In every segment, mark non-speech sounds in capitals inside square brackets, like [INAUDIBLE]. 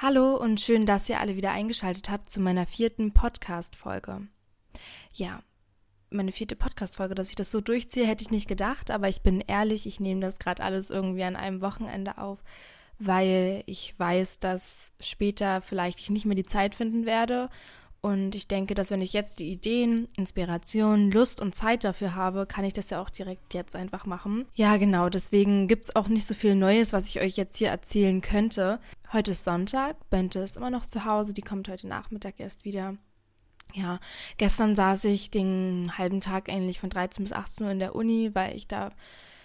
Hallo und schön, dass ihr alle wieder eingeschaltet habt zu meiner vierten Podcast-Folge. Ja, meine vierte Podcast-Folge, dass ich das so durchziehe, hätte ich nicht gedacht, aber ich bin ehrlich, ich nehme das gerade alles irgendwie an einem Wochenende auf, weil ich weiß, dass später vielleicht ich nicht mehr die Zeit finden werde und ich denke, dass wenn ich jetzt die Ideen, Inspiration, Lust und Zeit dafür habe, kann ich das ja auch direkt jetzt einfach machen. Ja, genau, deswegen gibt es auch nicht so viel Neues, was ich euch jetzt hier erzählen könnte. Heute ist Sonntag, Bente ist immer noch zu Hause, die kommt heute Nachmittag erst wieder. Ja, gestern saß ich den halben Tag eigentlich von 13 bis 18 Uhr in der Uni, weil ich da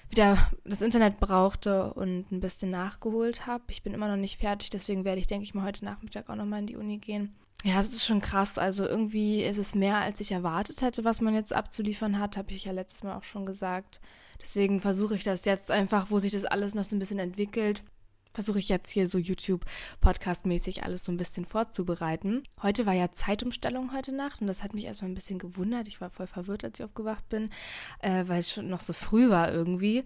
wieder das Internet brauchte und ein bisschen nachgeholt habe. Ich bin immer noch nicht fertig, deswegen werde ich, denke ich mal, heute Nachmittag auch nochmal in die Uni gehen. Ja, es ist schon krass. Also irgendwie ist es mehr, als ich erwartet hätte, was man jetzt abzuliefern hat, habe ich ja letztes Mal auch schon gesagt. Deswegen versuche ich das jetzt einfach, wo sich das alles noch so ein bisschen entwickelt, versuche ich jetzt hier so YouTube-Podcast-mäßig alles so ein bisschen vorzubereiten. Heute war ja Zeitumstellung heute Nacht und das hat mich erstmal ein bisschen gewundert. Ich war voll verwirrt, als ich aufgewacht bin, äh, weil es schon noch so früh war irgendwie.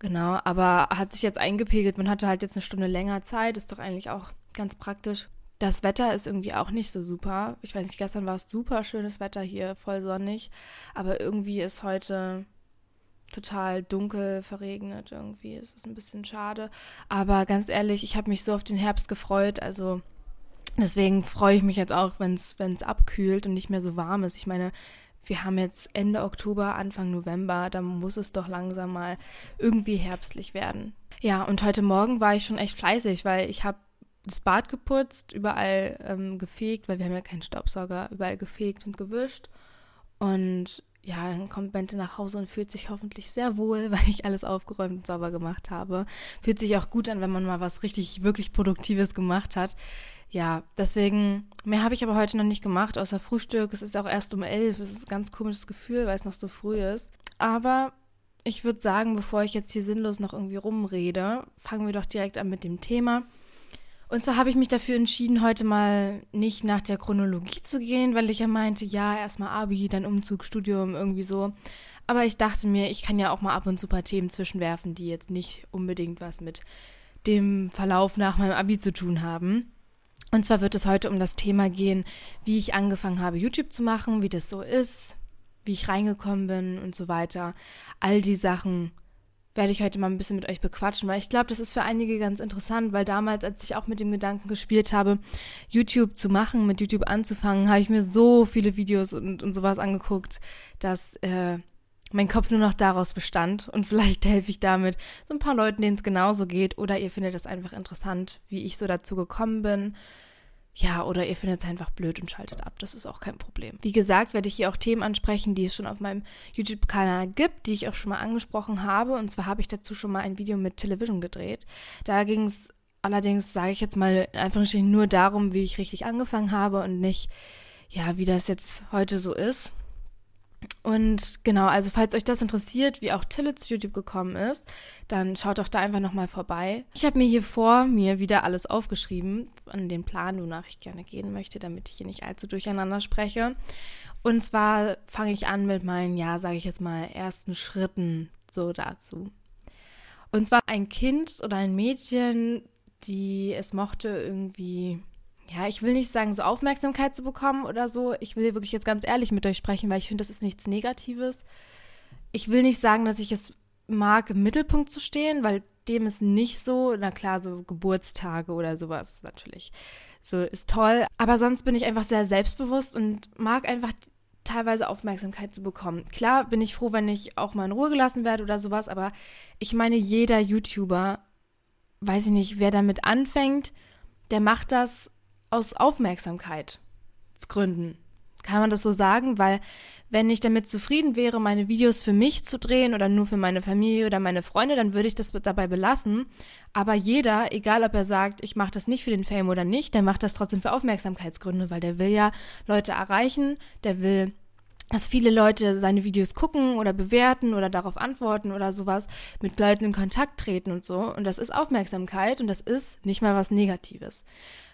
Genau, aber hat sich jetzt eingepegelt. Man hatte halt jetzt eine Stunde länger Zeit, ist doch eigentlich auch ganz praktisch. Das Wetter ist irgendwie auch nicht so super. Ich weiß nicht, gestern war es super schönes Wetter hier, voll sonnig. Aber irgendwie ist heute total dunkel, verregnet irgendwie. Es ist ein bisschen schade. Aber ganz ehrlich, ich habe mich so auf den Herbst gefreut. Also deswegen freue ich mich jetzt auch, wenn es abkühlt und nicht mehr so warm ist. Ich meine, wir haben jetzt Ende Oktober, Anfang November, da muss es doch langsam mal irgendwie herbstlich werden. Ja, und heute Morgen war ich schon echt fleißig, weil ich habe das Bad geputzt, überall ähm, gefegt, weil wir haben ja keinen Staubsauger, überall gefegt und gewischt. Und ja, dann kommt Bente nach Hause und fühlt sich hoffentlich sehr wohl, [LAUGHS] weil ich alles aufgeräumt und sauber gemacht habe. Fühlt sich auch gut an, wenn man mal was richtig, wirklich Produktives gemacht hat. Ja, deswegen, mehr habe ich aber heute noch nicht gemacht, außer Frühstück. Es ist auch erst um elf. Es ist ein ganz komisches Gefühl, weil es noch so früh ist. Aber ich würde sagen, bevor ich jetzt hier sinnlos noch irgendwie rumrede, fangen wir doch direkt an mit dem Thema. Und zwar habe ich mich dafür entschieden, heute mal nicht nach der Chronologie zu gehen, weil ich ja meinte, ja, erstmal Abi, dann Umzug, Studium, irgendwie so. Aber ich dachte mir, ich kann ja auch mal ab und zu paar Themen zwischenwerfen, die jetzt nicht unbedingt was mit dem Verlauf nach meinem Abi zu tun haben. Und zwar wird es heute um das Thema gehen, wie ich angefangen habe, YouTube zu machen, wie das so ist, wie ich reingekommen bin und so weiter. All die Sachen, werde ich heute mal ein bisschen mit euch bequatschen, weil ich glaube, das ist für einige ganz interessant, weil damals, als ich auch mit dem Gedanken gespielt habe, YouTube zu machen, mit YouTube anzufangen, habe ich mir so viele Videos und, und sowas angeguckt, dass äh, mein Kopf nur noch daraus bestand. Und vielleicht helfe ich damit so ein paar Leuten, denen es genauso geht. Oder ihr findet es einfach interessant, wie ich so dazu gekommen bin ja, oder ihr findet es einfach blöd und schaltet ab. Das ist auch kein Problem. Wie gesagt, werde ich hier auch Themen ansprechen, die es schon auf meinem YouTube-Kanal gibt, die ich auch schon mal angesprochen habe. Und zwar habe ich dazu schon mal ein Video mit Television gedreht. Da ging es allerdings, sage ich jetzt mal, in Anführungsstrichen nur darum, wie ich richtig angefangen habe und nicht, ja, wie das jetzt heute so ist. Und genau, also falls euch das interessiert, wie auch Tille zu YouTube gekommen ist, dann schaut doch da einfach nochmal vorbei. Ich habe mir hier vor mir wieder alles aufgeschrieben, an den Plan, wonach ich gerne gehen möchte, damit ich hier nicht allzu durcheinander spreche. Und zwar fange ich an mit meinen, ja, sage ich jetzt mal, ersten Schritten so dazu. Und zwar ein Kind oder ein Mädchen, die es mochte irgendwie ja, ich will nicht sagen, so Aufmerksamkeit zu bekommen oder so. Ich will wirklich jetzt ganz ehrlich mit euch sprechen, weil ich finde, das ist nichts Negatives. Ich will nicht sagen, dass ich es mag, im Mittelpunkt zu stehen, weil dem ist nicht so. Na klar, so Geburtstage oder sowas natürlich. So ist toll. Aber sonst bin ich einfach sehr selbstbewusst und mag einfach teilweise Aufmerksamkeit zu bekommen. Klar bin ich froh, wenn ich auch mal in Ruhe gelassen werde oder sowas, aber ich meine, jeder YouTuber, weiß ich nicht, wer damit anfängt, der macht das aus Aufmerksamkeitsgründen. Kann man das so sagen? Weil wenn ich damit zufrieden wäre, meine Videos für mich zu drehen oder nur für meine Familie oder meine Freunde, dann würde ich das dabei belassen. Aber jeder, egal ob er sagt, ich mache das nicht für den Fame oder nicht, der macht das trotzdem für Aufmerksamkeitsgründe, weil der will ja Leute erreichen, der will dass viele Leute seine Videos gucken oder bewerten oder darauf antworten oder sowas, mit Leuten in Kontakt treten und so. Und das ist Aufmerksamkeit und das ist nicht mal was Negatives.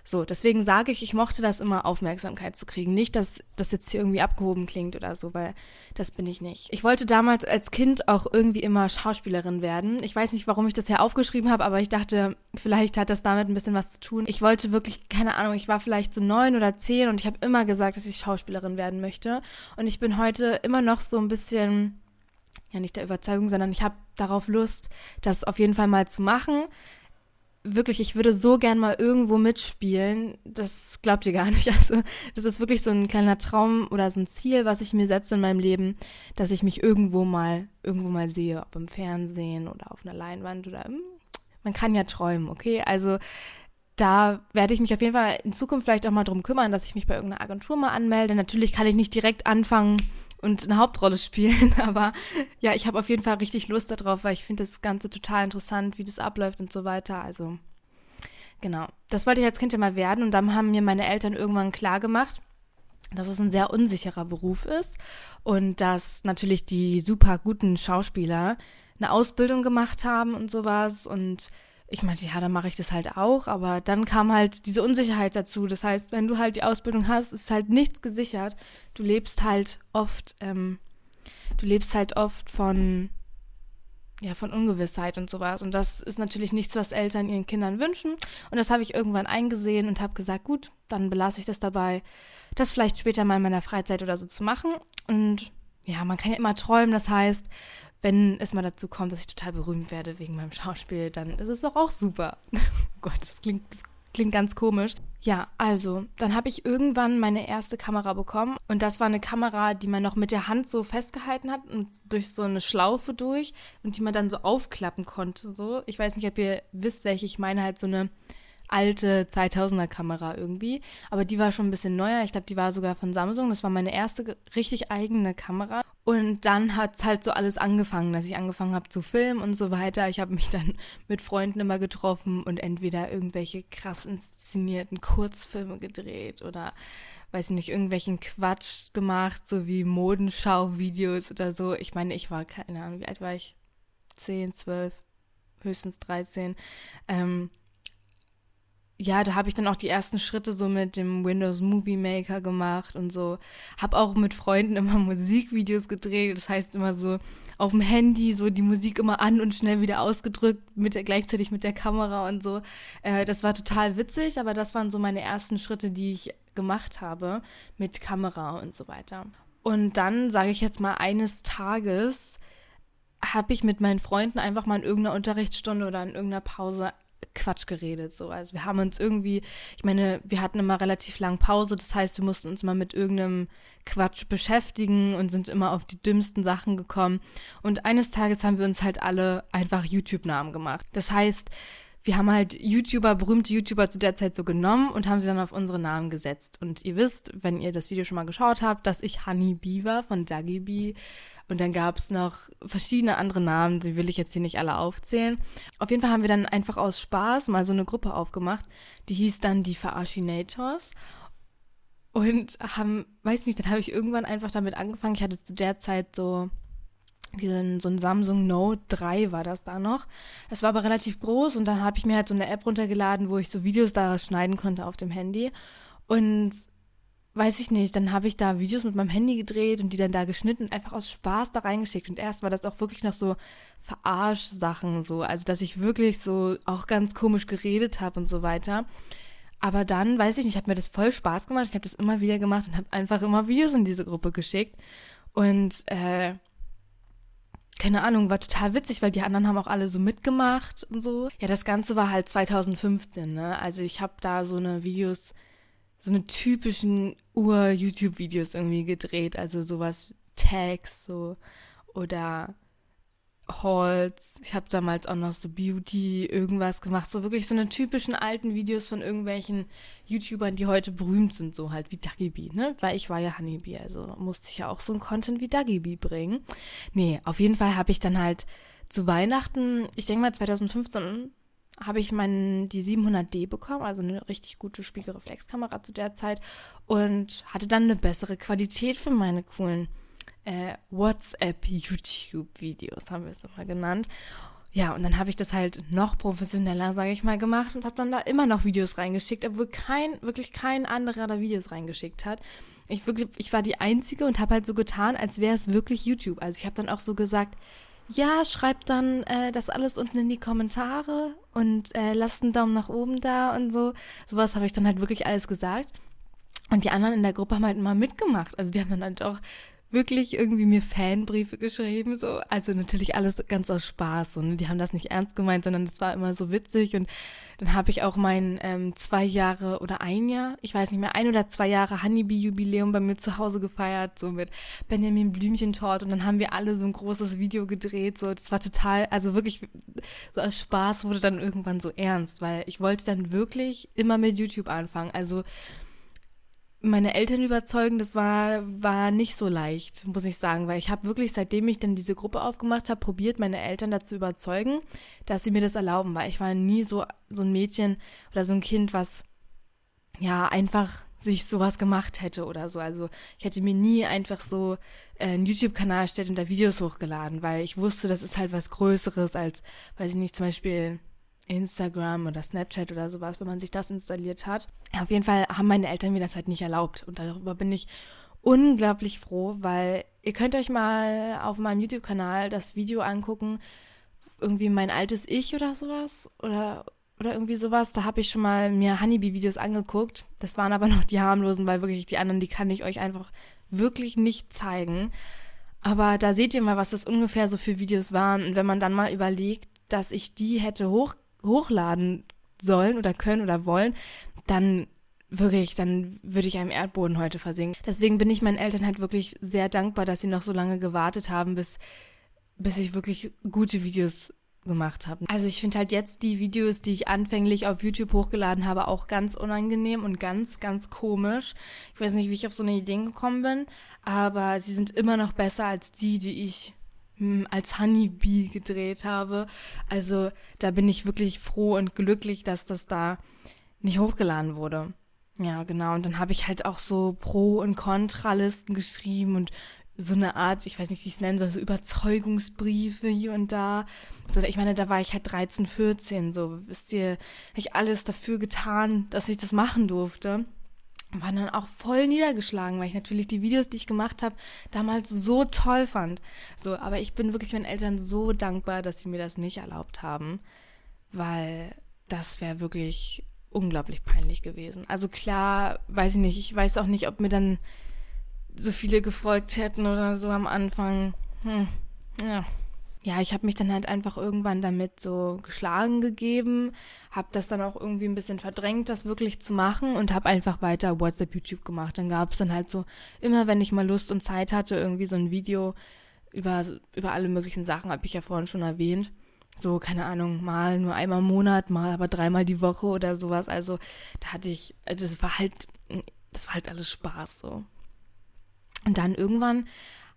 So, deswegen sage ich, ich mochte das immer, Aufmerksamkeit zu kriegen. Nicht, dass das jetzt hier irgendwie abgehoben klingt oder so, weil das bin ich nicht. Ich wollte damals als Kind auch irgendwie immer Schauspielerin werden. Ich weiß nicht, warum ich das hier aufgeschrieben habe, aber ich dachte, vielleicht hat das damit ein bisschen was zu tun. Ich wollte wirklich, keine Ahnung, ich war vielleicht so neun oder zehn und ich habe immer gesagt, dass ich Schauspielerin werden möchte. Und ich bin heute immer noch so ein bisschen ja nicht der Überzeugung, sondern ich habe darauf Lust, das auf jeden Fall mal zu machen wirklich, ich würde so gern mal irgendwo mitspielen. Das glaubt ihr gar nicht. [LAUGHS] Also, das ist wirklich so ein kleiner Traum oder so ein Ziel, was ich mir setze in meinem Leben, dass ich mich irgendwo mal, irgendwo mal sehe, ob im Fernsehen oder auf einer Leinwand oder, man kann ja träumen, okay? Also, da werde ich mich auf jeden Fall in Zukunft vielleicht auch mal drum kümmern, dass ich mich bei irgendeiner Agentur mal anmelde. Natürlich kann ich nicht direkt anfangen, und eine Hauptrolle spielen. [LAUGHS] Aber ja, ich habe auf jeden Fall richtig Lust darauf, weil ich finde das Ganze total interessant, wie das abläuft und so weiter. Also genau, das wollte ich als Kind ja mal werden und dann haben mir meine Eltern irgendwann klar gemacht, dass es ein sehr unsicherer Beruf ist und dass natürlich die super guten Schauspieler eine Ausbildung gemacht haben und sowas und ich meinte, ja, dann mache ich das halt auch, aber dann kam halt diese Unsicherheit dazu. Das heißt, wenn du halt die Ausbildung hast, ist halt nichts gesichert. Du lebst halt oft, ähm, du lebst halt oft von, ja, von Ungewissheit und sowas. Und das ist natürlich nichts, was Eltern ihren Kindern wünschen. Und das habe ich irgendwann eingesehen und habe gesagt, gut, dann belasse ich das dabei, das vielleicht später mal in meiner Freizeit oder so zu machen. Und ja, man kann ja immer träumen. Das heißt, wenn es mal dazu kommt, dass ich total berühmt werde wegen meinem Schauspiel, dann ist es doch auch super. [LAUGHS] oh Gott, das klingt, klingt ganz komisch. Ja, also, dann habe ich irgendwann meine erste Kamera bekommen und das war eine Kamera, die man noch mit der Hand so festgehalten hat und durch so eine Schlaufe durch und die man dann so aufklappen konnte. So, ich weiß nicht, ob ihr wisst, welche ich meine, halt so eine alte 2000er Kamera irgendwie, aber die war schon ein bisschen neuer. Ich glaube, die war sogar von Samsung. Das war meine erste richtig eigene Kamera. Und dann hat es halt so alles angefangen, dass ich angefangen habe zu filmen und so weiter. Ich habe mich dann [LAUGHS] mit Freunden immer getroffen und entweder irgendwelche krass inszenierten Kurzfilme gedreht oder weiß ich nicht, irgendwelchen Quatsch gemacht, so wie Modenschau-Videos oder so. Ich meine, ich war, keine Ahnung, wie alt war ich? 10, 12, höchstens 13. Ähm, ja, da habe ich dann auch die ersten Schritte so mit dem Windows Movie Maker gemacht und so. Habe auch mit Freunden immer [LAUGHS] Musikvideos gedreht. Das heißt immer so auf dem Handy so die Musik immer an und schnell wieder ausgedrückt, mit der, gleichzeitig mit der Kamera und so. Äh, das war total witzig, aber das waren so meine ersten Schritte, die ich gemacht habe mit Kamera und so weiter. Und dann sage ich jetzt mal eines Tages habe ich mit meinen Freunden einfach mal in irgendeiner Unterrichtsstunde oder in irgendeiner Pause Quatsch geredet. So. Also wir haben uns irgendwie, ich meine, wir hatten immer relativ lang Pause, das heißt, wir mussten uns mal mit irgendeinem Quatsch beschäftigen und sind immer auf die dümmsten Sachen gekommen. Und eines Tages haben wir uns halt alle einfach YouTube-Namen gemacht. Das heißt, wir haben halt YouTuber, berühmte YouTuber zu der Zeit so genommen und haben sie dann auf unsere Namen gesetzt. Und ihr wisst, wenn ihr das Video schon mal geschaut habt, dass ich Honey Bee war von Duggy Bee. Und dann gab es noch verschiedene andere Namen, die will ich jetzt hier nicht alle aufzählen. Auf jeden Fall haben wir dann einfach aus Spaß mal so eine Gruppe aufgemacht, die hieß dann die Verarchinators. Und haben, weiß nicht, dann habe ich irgendwann einfach damit angefangen. Ich hatte zu der Zeit so diesen, so ein Samsung Note 3 war das da noch. Es war aber relativ groß und dann habe ich mir halt so eine App runtergeladen, wo ich so Videos daraus schneiden konnte auf dem Handy. Und weiß ich nicht, dann habe ich da Videos mit meinem Handy gedreht und die dann da geschnitten und einfach aus Spaß da reingeschickt. Und erst war das auch wirklich noch so Verarsch-Sachen so, also dass ich wirklich so auch ganz komisch geredet habe und so weiter. Aber dann, weiß ich nicht, hat mir das voll Spaß gemacht. Ich habe das immer wieder gemacht und habe einfach immer Videos in diese Gruppe geschickt. Und äh, keine Ahnung, war total witzig, weil die anderen haben auch alle so mitgemacht und so. Ja, das Ganze war halt 2015, ne? Also ich habe da so eine Videos, so eine typischen Ur-YouTube-Videos irgendwie gedreht, also sowas Tags so oder Hauls. Ich habe damals auch noch so Beauty irgendwas gemacht, so wirklich so eine typischen alten Videos von irgendwelchen YouTubern, die heute berühmt sind, so halt wie Duggy Bee, ne? Weil ich war ja Honeybee, also musste ich ja auch so ein Content wie Duggy Bee bringen. Nee, auf jeden Fall habe ich dann halt zu Weihnachten, ich denke mal 2015 habe ich meinen die 700D bekommen, also eine richtig gute Spiegelreflexkamera zu der Zeit und hatte dann eine bessere Qualität für meine coolen äh, WhatsApp-YouTube-Videos, haben wir es immer genannt. Ja, und dann habe ich das halt noch professioneller, sage ich mal, gemacht und habe dann da immer noch Videos reingeschickt, obwohl kein, wirklich kein anderer da Videos reingeschickt hat. Ich, wirklich, ich war die Einzige und habe halt so getan, als wäre es wirklich YouTube. Also ich habe dann auch so gesagt, ja, schreibt dann äh, das alles unten in die Kommentare und äh, lasst einen Daumen nach oben da und so. Sowas habe ich dann halt wirklich alles gesagt. Und die anderen in der Gruppe haben halt immer mitgemacht. Also die haben dann halt auch wirklich irgendwie mir Fanbriefe geschrieben, so. Also natürlich alles ganz aus Spaß. Und die haben das nicht ernst gemeint, sondern es war immer so witzig. Und dann habe ich auch mein ähm, zwei Jahre oder ein Jahr, ich weiß nicht mehr, ein oder zwei Jahre Honeybee-Jubiläum bei mir zu Hause gefeiert, so mit Benjamin Blümchentort. Und dann haben wir alle so ein großes Video gedreht. So, das war total, also wirklich, so aus Spaß wurde dann irgendwann so ernst, weil ich wollte dann wirklich immer mit YouTube anfangen. Also meine Eltern überzeugen, das war, war nicht so leicht, muss ich sagen, weil ich habe wirklich, seitdem ich dann diese Gruppe aufgemacht habe, probiert, meine Eltern dazu überzeugen, dass sie mir das erlauben, weil ich war nie so, so ein Mädchen oder so ein Kind, was ja einfach sich sowas gemacht hätte oder so. Also ich hätte mir nie einfach so äh, einen YouTube-Kanal erstellt und da Videos hochgeladen, weil ich wusste, das ist halt was Größeres als, weiß ich nicht, zum Beispiel Instagram oder Snapchat oder sowas, wenn man sich das installiert hat. Auf jeden Fall haben meine Eltern mir das halt nicht erlaubt und darüber bin ich unglaublich froh, weil ihr könnt euch mal auf meinem YouTube-Kanal das Video angucken, irgendwie mein altes Ich oder sowas oder oder irgendwie sowas. Da habe ich schon mal mir Honeybee-Videos angeguckt. Das waren aber [LAUGHS] noch die harmlosen, weil wirklich die anderen, die kann ich euch einfach wirklich nicht zeigen. Aber da seht ihr mal, was das ungefähr so für Videos waren. Und wenn man dann mal überlegt, dass ich die hätte hoch hochladen sollen oder können oder wollen, dann wirklich, dann würde ich einem Erdboden heute versinken. Deswegen bin ich meinen Eltern halt wirklich sehr dankbar, dass sie noch so lange gewartet haben, bis, bis ich wirklich gute Videos gemacht habe. Also ich finde halt jetzt die Videos, die ich anfänglich auf YouTube hochgeladen habe, auch ganz unangenehm und ganz, ganz komisch. Ich weiß nicht, wie ich auf so eine Idee gekommen bin, aber sie sind immer noch besser als die, die ich als Honeybee gedreht habe. Also da bin ich wirklich froh und glücklich, dass das da nicht hochgeladen wurde. Ja, genau. Und dann habe ich halt auch so Pro- und Kontralisten geschrieben und so eine Art, ich weiß nicht, wie ich es nennen soll, so Überzeugungsbriefe hier und da. So, ich meine, da war ich halt 13, 14, so, wisst ihr, habe ich alles dafür getan, dass ich das machen durfte war dann auch voll niedergeschlagen, weil ich natürlich die Videos, die ich gemacht habe, damals so toll fand. So, aber ich bin wirklich meinen Eltern so dankbar, dass sie mir das nicht erlaubt haben, weil das wäre wirklich unglaublich peinlich gewesen. Also klar, weiß ich nicht, ich weiß auch nicht, ob mir dann so viele gefolgt hätten oder so am Anfang. Hm, ja ja, ich habe mich dann halt einfach irgendwann damit so geschlagen gegeben, habe das dann auch irgendwie ein bisschen verdrängt, das wirklich zu machen und habe einfach weiter WhatsApp, YouTube gemacht. Dann gab es dann halt so, immer wenn ich mal Lust und Zeit hatte, irgendwie so ein Video über, über alle möglichen Sachen, habe ich ja vorhin schon erwähnt. So, keine Ahnung, mal nur einmal im Monat, mal aber dreimal die Woche oder sowas. Also da hatte ich, also das war halt, das war halt alles Spaß so. Und dann irgendwann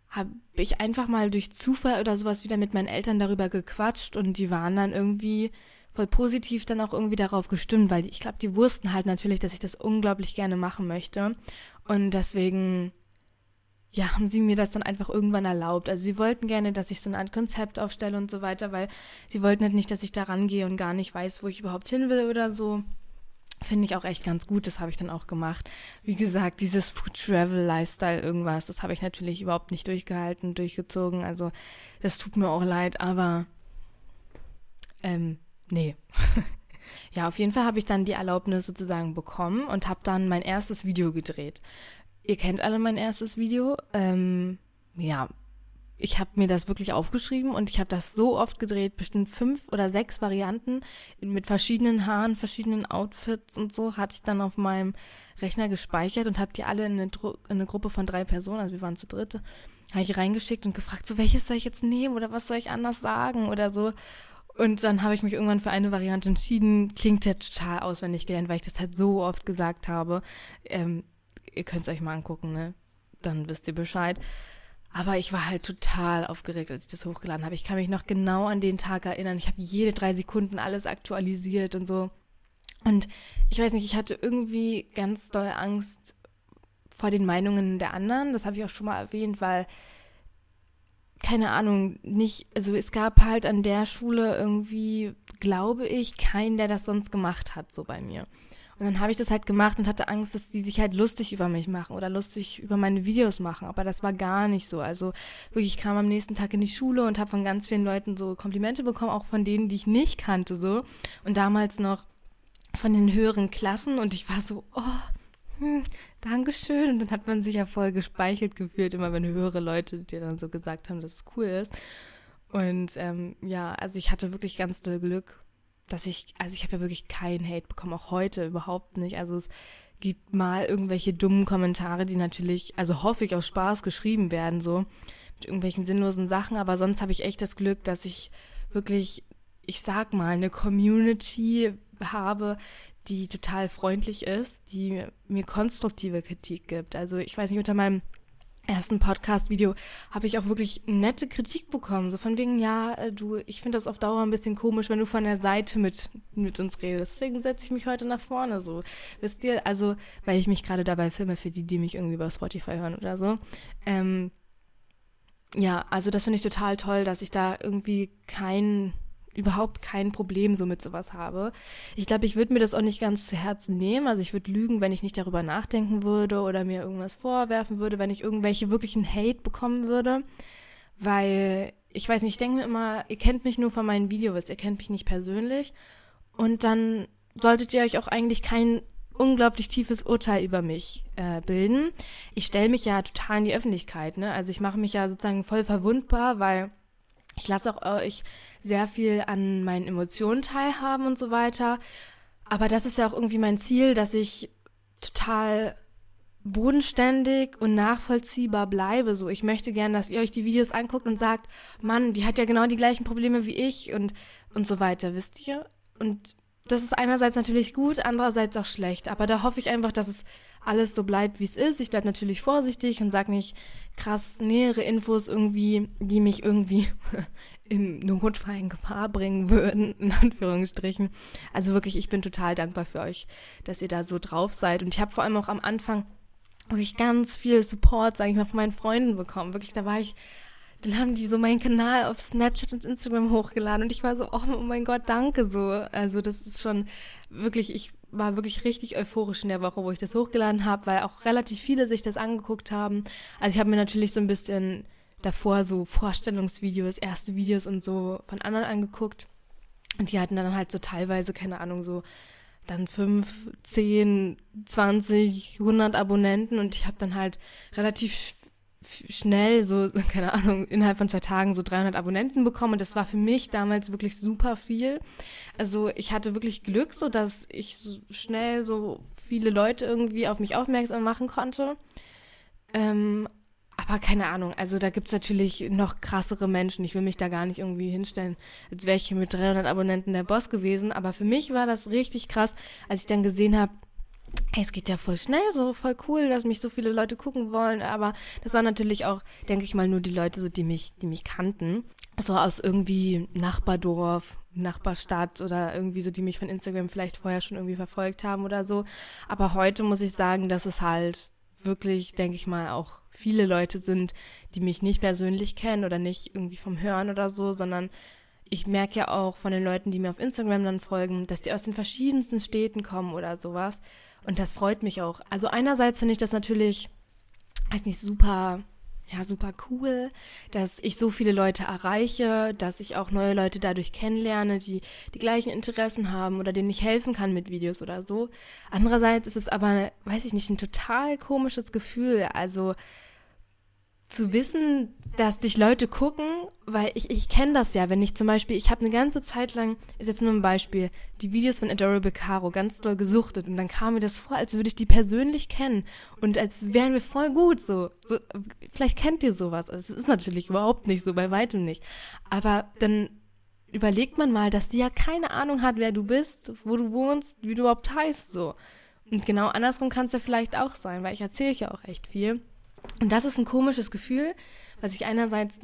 habe ich einfach mal durch Zufall oder sowas wieder mit meinen Eltern darüber gequatscht und die waren dann irgendwie voll positiv dann auch irgendwie darauf gestimmt, weil ich glaube, die wussten halt natürlich, dass ich das unglaublich gerne machen möchte und deswegen ja, haben sie mir das dann einfach irgendwann erlaubt. Also sie wollten gerne, dass ich so eine Art Konzept aufstelle und so weiter, weil sie wollten halt nicht, dass ich da rangehe und gar nicht weiß, wo ich überhaupt hin will oder so. Finde ich auch echt ganz gut, das habe ich dann auch gemacht. Wie gesagt, dieses Food Travel Lifestyle irgendwas, das habe ich natürlich überhaupt nicht durchgehalten, durchgezogen. Also das tut mir auch leid, aber ähm, nee. [LAUGHS] ja, auf jeden Fall habe ich dann die Erlaubnis sozusagen bekommen und habe dann mein erstes Video gedreht. Ihr kennt alle mein erstes Video. Ähm, ja, ich habe mir das wirklich aufgeschrieben und ich habe das so oft gedreht, bestimmt fünf oder sechs Varianten mit verschiedenen Haaren, verschiedenen Outfits und so hatte ich dann auf meinem Rechner gespeichert und habe die alle in eine, in eine, Gruppe von drei Personen, also wir waren zu dritte, habe ich reingeschickt und gefragt, so welches soll ich jetzt nehmen oder was soll ich anders sagen oder so. Und dann habe ich mich irgendwann für eine Variante entschieden. Klingt ja total auswendig gelernt, weil ich das halt so oft gesagt habe. Ähm, ihr könnt es euch mal angucken, ne? Dann wisst ihr Bescheid. Aber ich war halt total aufgeregt, als ich das hochgeladen habe. Ich kann mich noch genau an den Tag erinnern. Ich habe jede drei Sekunden alles aktualisiert und so. Und ich weiß nicht, ich hatte irgendwie ganz doll Angst vor den Meinungen der anderen. Das habe ich auch schon mal erwähnt, weil keine Ahnung, nicht, also es gab halt an der Schule irgendwie, glaube ich, keinen, der das sonst gemacht hat, so bei mir. Und dann habe ich das halt gemacht und hatte Angst, dass die sich halt lustig über mich machen oder lustig über meine Videos machen. Aber das war gar nicht so. Also wirklich, ich kam am nächsten Tag in die Schule und habe von ganz vielen Leuten so Komplimente bekommen, auch von denen, die ich nicht kannte, so. Und damals noch von den höheren Klassen und ich war so, oh, hm, Dankeschön. Und dann hat man sich ja voll gespeichelt gefühlt, immer wenn höhere Leute dir dann so gesagt haben, dass es cool ist. Und ähm, ja, also ich hatte wirklich ganz doll Glück, dass ich, also ich habe ja wirklich keinen Hate bekommen, auch heute überhaupt nicht. Also es gibt mal irgendwelche dummen Kommentare, die natürlich, also hoffe ich, aus Spaß geschrieben werden, so mit irgendwelchen sinnlosen Sachen, aber sonst habe ich echt das Glück, dass ich wirklich, ich sag mal, eine Community habe, die total freundlich ist, die mir konstruktive Kritik gibt. Also ich weiß nicht, unter meinem ersten Podcast-Video habe ich auch wirklich nette Kritik bekommen. So von wegen, ja, äh, du, ich finde das auf Dauer ein bisschen komisch, wenn du von der Seite mit, mit uns redest. Deswegen setze ich mich heute nach vorne so. Wisst ihr, also, weil ich mich gerade dabei filme für die, die mich irgendwie über Spotify hören oder so. Ähm, ja, also das finde ich total toll, dass ich da irgendwie kein überhaupt kein Problem so mit sowas habe. Ich glaube, ich würde mir das auch nicht ganz zu Herzen nehmen. Also ich würde lügen, wenn ich nicht darüber nachdenken würde oder mir irgendwas vorwerfen würde, wenn ich irgendwelche wirklichen Hate bekommen würde. Weil, ich weiß nicht, ich denke mir immer, ihr kennt mich nur von meinen Videos, ihr kennt mich nicht persönlich. Und dann solltet ihr euch auch eigentlich kein unglaublich tiefes Urteil über mich äh, bilden. Ich stelle mich ja total in die Öffentlichkeit, ne? Also ich mache mich ja sozusagen voll verwundbar, weil ich lasse auch euch sehr viel an meinen Emotionen teilhaben und so weiter. Aber das ist ja auch irgendwie mein Ziel, dass ich total bodenständig und nachvollziehbar bleibe. So, ich möchte gern, dass ihr euch die Videos anguckt und sagt, Mann, die hat ja genau die gleichen Probleme wie ich und und so weiter, wisst ihr? Und das ist einerseits natürlich gut, andererseits auch schlecht. Aber da hoffe ich einfach, dass es alles so bleibt, wie es ist. Ich bleibe natürlich vorsichtig und sage nicht krass nähere Infos irgendwie, die mich irgendwie [LAUGHS] im Notfall in Gefahr bringen würden, in Anführungsstrichen. Also wirklich, ich bin total dankbar für euch, dass ihr da so drauf seid. Und ich habe vor allem auch am Anfang wirklich ganz viel Support, sage ich mal, von meinen Freunden bekommen. Wirklich, da war ich dann haben die so meinen Kanal auf Snapchat und Instagram hochgeladen und ich war so, oh mein Gott, danke so. Also das ist schon wirklich, ich war wirklich richtig euphorisch in der Woche, wo ich das hochgeladen habe, weil auch relativ viele sich das angeguckt haben. Also ich habe mir natürlich so ein bisschen davor so Vorstellungsvideos, erste Videos und so von anderen angeguckt. Und die hatten dann halt so teilweise, keine Ahnung, so dann fünf, zehn, zwanzig, hundert Abonnenten und ich habe dann halt relativ schnell so, [LAUGHS] keine Ahnung, innerhalb von zwei Tagen so 300 Abonnenten bekommen und das war für mich damals wirklich super viel. Also ich hatte wirklich Glück, so dass ich so schnell so viele Leute irgendwie auf mich aufmerksam machen konnte. Ähm, aber keine Ahnung, also da gibt's natürlich noch krassere Menschen. Ich will mich da gar nicht irgendwie hinstellen, als wäre ich hier mit 300 Abonnenten der Boss gewesen. Aber für mich war das richtig krass, als ich dann gesehen habe, es geht ja voll schnell, so voll cool, dass mich so viele Leute gucken wollen. Aber das waren natürlich auch, denke ich mal, nur die Leute, so die mich, die mich kannten. So aus irgendwie Nachbardorf, Nachbarstadt oder irgendwie so, die mich von Instagram vielleicht vorher schon irgendwie verfolgt haben oder so. Aber heute muss ich sagen, dass es halt wirklich, denke ich mal, auch viele Leute sind, die mich nicht persönlich kennen oder nicht irgendwie vom Hören oder so, sondern ich merke ja auch von den Leuten, die mir auf Instagram dann folgen, dass die aus den verschiedensten Städten kommen oder sowas. Und das freut mich auch. Also einerseits finde ich das natürlich, weiß nicht, super, ja, super cool, dass ich so viele Leute erreiche, dass ich auch neue Leute dadurch kennenlerne, die die gleichen Interessen haben oder denen ich helfen kann mit Videos oder so. Andererseits ist es aber, weiß ich nicht, ein total komisches Gefühl. Also, zu wissen, dass dich Leute gucken, weil ich, ich kenne das ja, wenn ich zum Beispiel, ich habe eine ganze Zeit lang, ist jetzt nur ein Beispiel, die Videos von Adorable Caro ganz doll gesuchtet und dann kam mir das vor, als würde ich die persönlich kennen und als wären wir voll gut so. so vielleicht kennt ihr sowas. Also es ist natürlich überhaupt nicht so, bei weitem nicht. Aber dann überlegt man mal, dass die ja keine Ahnung hat, wer du bist, wo du wohnst, wie du überhaupt heißt so. Und genau andersrum kann es ja vielleicht auch sein, weil ich erzähle ja auch echt viel. Und das ist ein komisches Gefühl, was ich einerseits,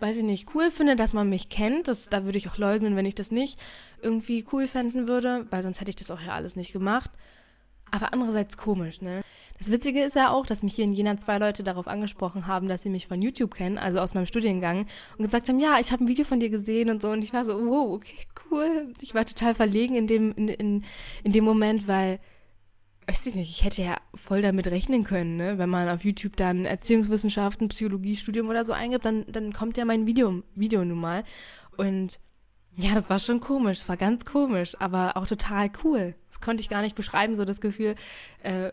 weiß ich nicht, cool finde, dass man mich kennt. Das, da würde ich auch leugnen, wenn ich das nicht irgendwie cool fänden würde, weil sonst hätte ich das auch ja alles nicht gemacht. Aber andererseits komisch, ne? Das Witzige ist ja auch, dass mich hier in Jena zwei Leute darauf angesprochen haben, dass sie mich von YouTube kennen, also aus meinem Studiengang, und gesagt haben, ja, ich habe ein Video von dir gesehen und so. Und ich war so, wow, okay, cool. Ich war total verlegen in dem, in, in, in dem Moment, weil, weiß ich nicht, ich hätte ja voll damit rechnen können, ne? Wenn man auf YouTube dann Erziehungswissenschaften, Psychologiestudium oder so eingibt, dann, dann kommt ja mein Video, Video nun mal. Und ja, das war schon komisch, es war ganz komisch, aber auch total cool. Das konnte ich gar nicht beschreiben, so das Gefühl, äh,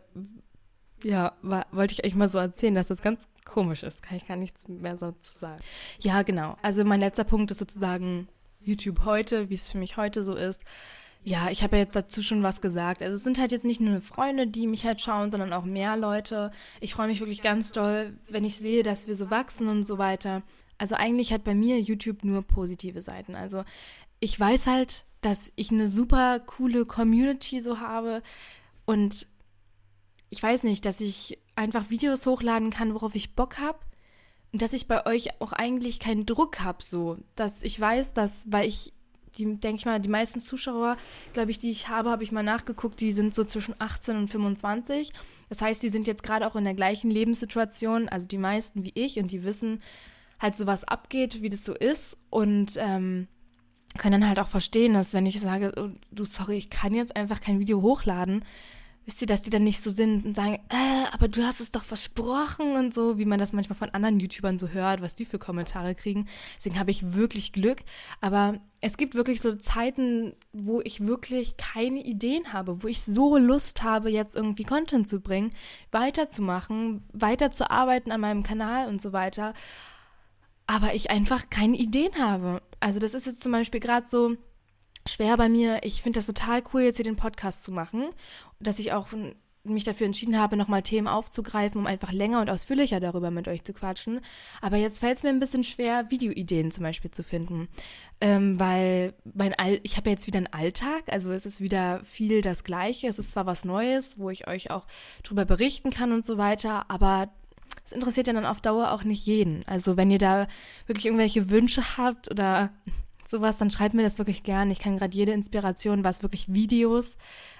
ja, war, wollte ich euch mal so erzählen, dass das ganz komisch ist. Kann ich gar nichts mehr so zu sagen. Ja, genau. Also mein letzter Punkt ist sozusagen YouTube heute, wie es für mich heute so ist. Ja, ich habe ja jetzt dazu schon was gesagt. Also es sind halt jetzt nicht nur Freunde, die mich halt schauen, sondern auch mehr Leute. Ich freue mich wirklich ganz doll, wenn ich sehe, dass wir so wachsen und so weiter. Also eigentlich hat bei mir YouTube nur positive Seiten. Also ich weiß halt, dass ich eine super coole Community so habe und ich weiß nicht, dass ich einfach Videos hochladen kann, worauf ich Bock habe. Und dass ich bei euch auch eigentlich keinen Druck habe, so. Dass ich weiß, dass, weil ich, die, denke ich mal, die meisten Zuschauer, glaube ich, die ich habe, habe ich mal nachgeguckt, die sind so zwischen 18 und 25. Das heißt, die sind jetzt gerade auch in der gleichen Lebenssituation, also die meisten wie ich, und die wissen halt so, was abgeht, wie das so ist. Und ähm, können dann halt auch verstehen, dass wenn ich sage, oh, du, sorry, ich kann jetzt einfach kein Video hochladen, wisst ihr, dass die dann nicht so sind und sagen, äh, aber du hast es doch versprochen und so, wie man das manchmal von anderen YouTubern so hört, was die für Kommentare kriegen. Deswegen habe ich wirklich Glück. Aber es gibt wirklich so Zeiten, wo ich wirklich keine Ideen habe, wo ich so Lust habe, jetzt irgendwie Content zu bringen, weiterzumachen, weiterzuarbeiten an meinem Kanal und so weiter. Aber ich einfach keine Ideen habe. Also das ist jetzt zum Beispiel gerade so, schwer bei mir. Ich finde das total cool, jetzt hier den Podcast zu machen, dass ich auch mich dafür entschieden habe, nochmal Themen aufzugreifen, um einfach länger und ausführlicher darüber mit euch zu quatschen. Aber jetzt fällt es mir ein bisschen schwer, Videoideen zum Beispiel zu finden. Ähm, weil mein All ich habe jetzt wieder einen Alltag, also es ist wieder viel das Gleiche. Es ist zwar was Neues, wo ich euch auch drüber berichten kann und so weiter, aber es interessiert ja dann auf Dauer auch nicht jeden. Also wenn ihr da wirklich irgendwelche Wünsche habt oder sowas, dann schreibt mir das wirklich gern. Ich kann gerade jede Inspiration, was wirklich Videos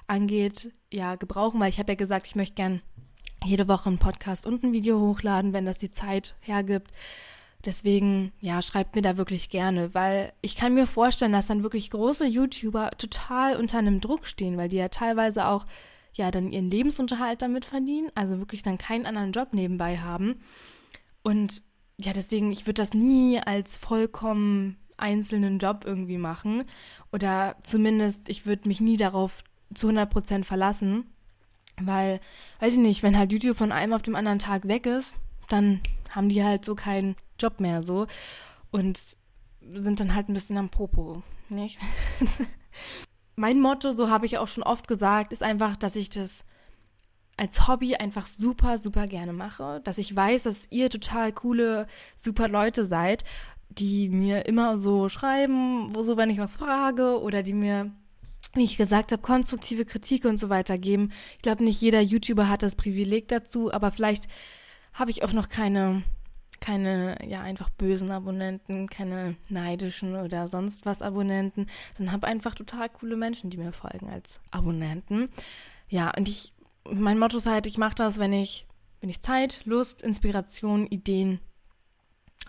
angeht, ja, gebrauchen, weil ich habe ja gesagt, ich möchte gern jede Woche einen Podcast und ein Video hochladen, wenn das die Zeit hergibt. Deswegen, ja, schreibt mir da wirklich gerne, weil ich kann mir vorstellen, dass dann wirklich große YouTuber total unter einem Druck stehen, weil die ja teilweise auch, ja, dann ihren Lebensunterhalt damit verdienen, also wirklich dann keinen anderen Job nebenbei haben. Und ja, deswegen, ich würde das nie als vollkommen einzelnen Job irgendwie machen. Oder zumindest, ich würde mich nie darauf zu 100% verlassen. Weil, weiß ich nicht, wenn halt YouTube von einem auf dem anderen Tag weg ist, dann haben die halt so keinen Job mehr so. Und sind dann halt ein bisschen am Popo, nicht? [LAUGHS] mein Motto, so habe ich auch schon oft gesagt, ist einfach, dass ich das als Hobby einfach super, super gerne mache. Dass ich weiß, dass ihr total coole, super Leute seid die mir immer so schreiben, wo so, wenn ich was frage oder die mir, wie ich gesagt habe, konstruktive Kritik und so weiter geben. Ich glaube, nicht jeder YouTuber hat das Privileg dazu, aber vielleicht habe ich auch noch keine, keine, ja, einfach bösen Abonnenten, keine neidischen oder sonst was Abonnenten, sondern habe einfach total coole Menschen, die mir folgen als Abonnenten. Ja, und ich, mein Motto ist halt, ich mache das, wenn ich, wenn ich Zeit, Lust, Inspiration, Ideen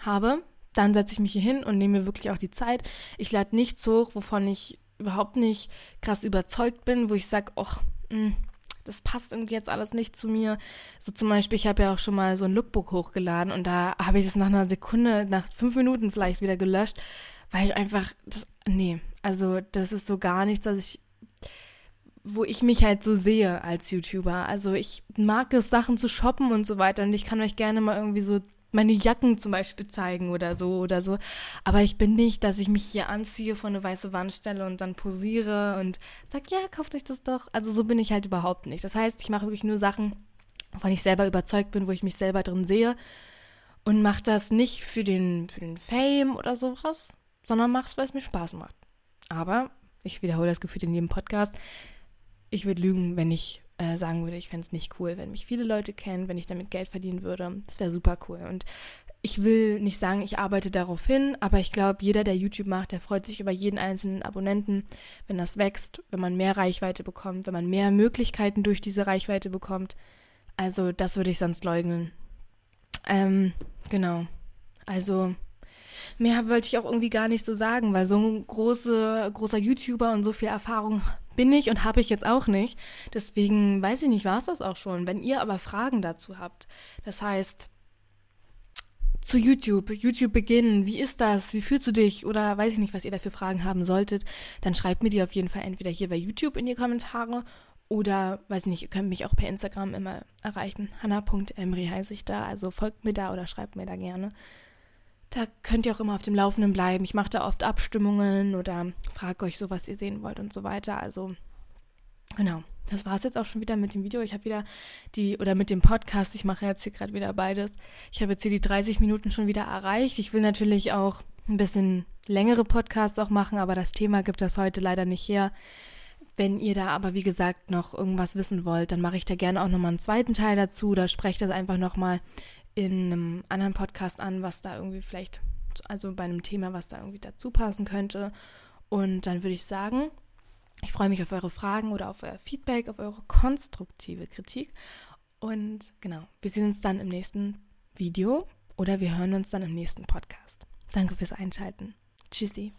habe dann setze ich mich hier hin und nehme mir wirklich auch die Zeit. Ich lade nichts hoch, wovon ich überhaupt nicht krass überzeugt bin, wo ich sage, ach, hm, das passt irgendwie jetzt alles nicht zu mir. So zum Beispiel, ich habe ja auch schon mal so ein Lookbook hochgeladen und da habe ich das nach einer Sekunde, nach fünf Minuten vielleicht wieder gelöscht, weil ich einfach, das, nee, also das ist so gar nichts, dass ich wo ich mich halt so sehe als YouTuber. Also ich mag es, Sachen zu shoppen und so weiter und ich kann euch gerne mal irgendwie so meine Jacken zum Beispiel zeigen oder so oder so. Aber ich bin nicht, dass ich mich hier anziehe, vor eine weiße Wand stelle und dann posiere und sag, ja, kauft euch das doch. Also so bin ich halt überhaupt nicht. Das heißt, ich mache wirklich nur Sachen, wovon ich selber überzeugt bin, wo ich mich selber drin sehe und mache das nicht für den, für den Fame oder sowas, sondern mache es, weil es mir Spaß macht. Aber ich wiederhole das Gefühl in jedem Podcast. Ich würde lügen, wenn ich äh, sagen würde, ich fände es nicht cool, wenn mich viele Leute kennen, wenn ich damit Geld verdienen würde. Das wäre super cool. Und ich will nicht sagen, ich arbeite darauf hin, aber ich glaube, jeder, der YouTube macht, der freut sich über jeden einzelnen Abonnenten, wenn das wächst, wenn man mehr Reichweite bekommt, wenn man mehr Möglichkeiten durch diese Reichweite bekommt. Also das würde ich sonst leugnen. Ähm, genau. Also mehr wollte ich auch irgendwie gar nicht so sagen, weil so ein große, großer YouTuber und so viel Erfahrung bin ich und habe ich jetzt auch nicht. Deswegen weiß ich nicht, war es das auch schon. Wenn ihr aber Fragen dazu habt, das heißt, zu YouTube, YouTube beginnen, wie ist das, wie fühlst du dich oder weiß ich nicht, was ihr dafür Fragen haben solltet, dann schreibt mir die auf jeden Fall entweder hier bei YouTube in die Kommentare oder, weiß nicht, ihr könnt mich auch per Instagram immer erreichen. Hanna.emri heiße ich da, also folgt mir da oder schreibt mir da gerne. Da könnt ihr auch immer auf dem Laufenden bleiben. Ich mache da oft Abstimmungen oder frage euch so, was ihr sehen wollt und so weiter. Also, genau. Das war es jetzt auch schon wieder mit dem Video. Ich habe wieder die, oder mit dem Podcast, ich mache jetzt hier gerade wieder beides. Ich habe jetzt hier die 30 Minuten schon wieder erreicht. Ich will natürlich auch ein bisschen längere Podcasts auch machen, aber das Thema gibt das heute leider nicht her. Wenn ihr da aber, wie gesagt, noch irgendwas wissen wollt, dann mache ich da gerne auch nochmal einen zweiten Teil dazu. Da spreche ich das einfach nochmal in einem anderen Podcast an, was da irgendwie vielleicht, also bei einem Thema, was da irgendwie dazu passen könnte. Und dann würde ich sagen, ich freue mich auf eure Fragen oder auf euer Feedback, auf eure konstruktive Kritik. Und genau, wir sehen uns dann im nächsten Video oder wir hören uns dann im nächsten Podcast. Danke fürs Einschalten. Tschüssi.